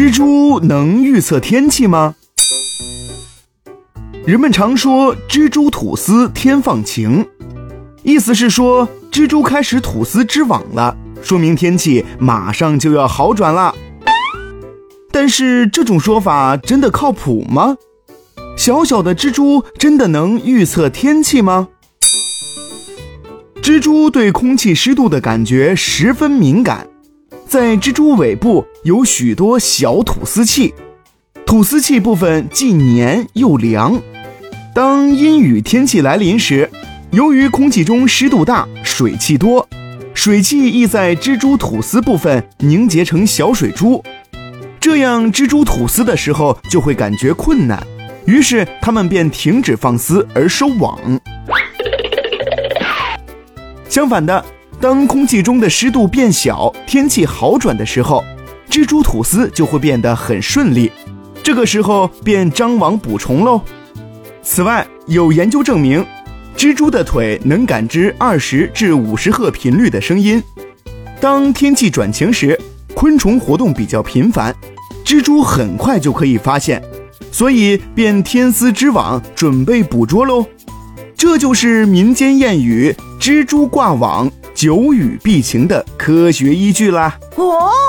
蜘蛛能预测天气吗？人们常说“蜘蛛吐丝，天放晴”，意思是说蜘蛛开始吐丝织网了，说明天气马上就要好转了。但是这种说法真的靠谱吗？小小的蜘蛛真的能预测天气吗？蜘蛛对空气湿度的感觉十分敏感，在蜘蛛尾部有许多小吐丝器，吐丝器部分既黏又凉。当阴雨天气来临时，由于空气中湿度大、水汽多，水汽易在蜘蛛吐丝部分凝结成小水珠，这样蜘蛛吐丝的时候就会感觉困难，于是它们便停止放丝而收网。相反的，当空气中的湿度变小、天气好转的时候，蜘蛛吐丝就会变得很顺利，这个时候便张网捕虫喽。此外，有研究证明，蜘蛛的腿能感知二十至五十赫频率的声音。当天气转晴时，昆虫活动比较频繁，蜘蛛很快就可以发现，所以便天丝织网，准备捕捉喽。这就是民间谚语“蜘蛛挂网，久雨必晴”的科学依据啦。哦。